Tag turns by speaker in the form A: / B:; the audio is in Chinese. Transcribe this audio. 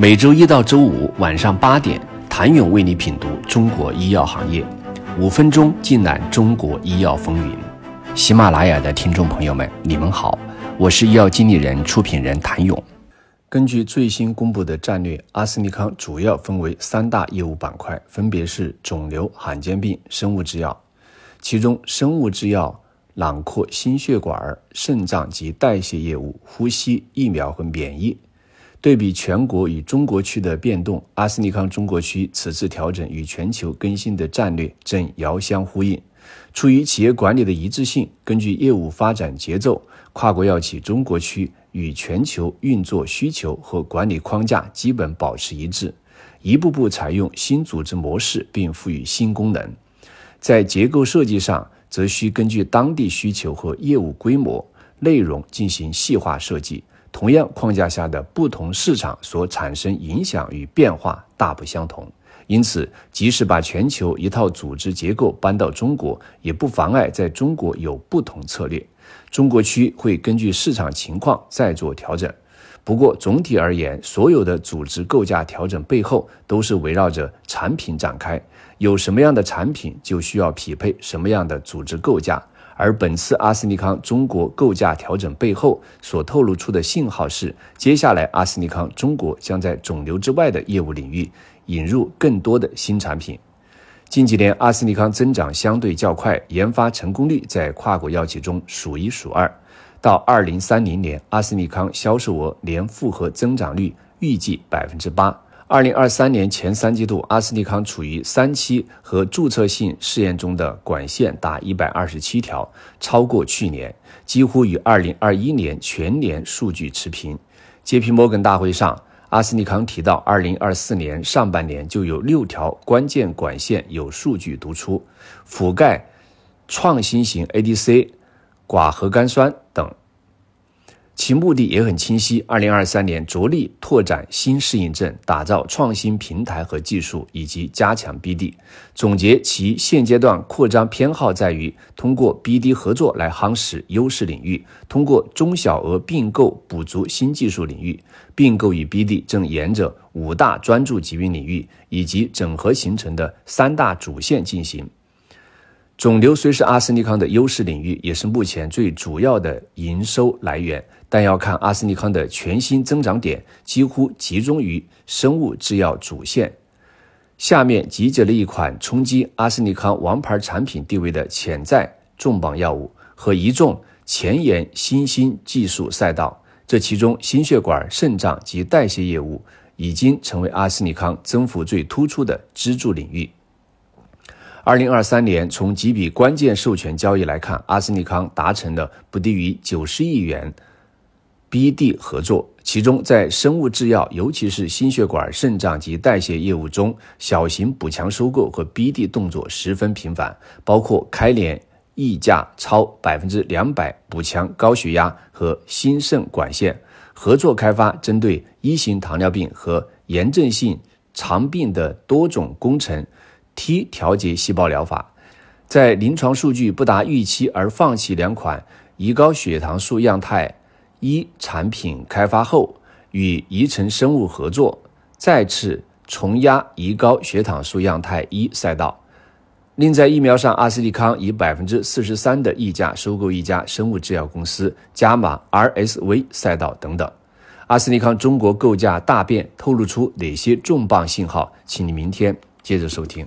A: 每周一到周五晚上八点，谭勇为你品读中国医药行业，五分钟尽览中国医药风云。喜马拉雅的听众朋友们，你们好，我是医药经理人、出品人谭勇。根据最新公布的战略，阿斯利康主要分为三大业务板块，分别是肿瘤、罕见病、生物制药。其中，生物制药囊括心血管、肾脏及代谢业务、呼吸、疫苗和免疫。对比全国与中国区的变动，阿斯利康中国区此次调整与全球更新的战略正遥相呼应。出于企业管理的一致性，根据业务发展节奏，跨国药企中国区与全球运作需求和管理框架基本保持一致，一步步采用新组织模式并赋予新功能。在结构设计上，则需根据当地需求和业务规模、内容进行细化设计。同样框架下的不同市场所产生影响与变化大不相同，因此，即使把全球一套组织结构搬到中国，也不妨碍在中国有不同策略。中国区会根据市场情况再做调整。不过，总体而言，所有的组织构架调整背后都是围绕着产品展开。有什么样的产品，就需要匹配什么样的组织构架。而本次阿斯利康中国构架调整背后所透露出的信号是，接下来阿斯利康中国将在肿瘤之外的业务领域引入更多的新产品。近几年，阿斯利康增长相对较快，研发成功率在跨国药企中数一数二。到二零三零年，阿斯利康销售额年复合增长率预计百分之八。二零二三年前三季度，阿斯利康处于三期和注册性试验中的管线达一百二十七条，超过去年，几乎与二零二一年全年数据持平。J.P. 摩根大会上，阿斯利康提到，二零二四年上半年就有六条关键管线有数据读出，覆盖创新型 ADC、寡核苷酸等。其目的也很清晰：二零二三年着力拓展新适应症，打造创新平台和技术，以及加强 BD。总结其现阶段扩张偏好在于通过 BD 合作来夯实优势领域，通过中小额并购补足新技术领域。并购与 BD 正沿着五大专注疾病领域以及整合形成的三大主线进行。肿瘤虽是阿斯利康的优势领域，也是目前最主要的营收来源。但要看阿斯利康的全新增长点，几乎集中于生物制药主线。下面集结了一款冲击阿斯利康王牌产品地位的潜在重磅药物和一众前沿新兴技术赛道。这其中，心血管、肾脏及代谢业务已经成为阿斯利康增幅最突出的支柱领域。二零二三年，从几笔关键授权交易来看，阿斯利康达成了不低于九十亿元。BD 合作，其中在生物制药，尤其是心血管、肾脏及代谢业务中，小型补强收购和 BD 动作十分频繁，包括开联溢价超百分之两百补强高血压和心肾管线，合作开发针对一型糖尿病和炎症性肠病的多种工程 T 调节细胞疗法，在临床数据不达预期而放弃两款胰高血糖素样态。一产品开发后，与宜城生物合作，再次重压胰高血糖素样态一赛道。另在疫苗上，阿斯利康以百分之四十三的溢价收购一家生物制药公司，加码 RSV 赛道等等。阿斯利康中国构架大变，透露出哪些重磅信号？请你明天接着收听。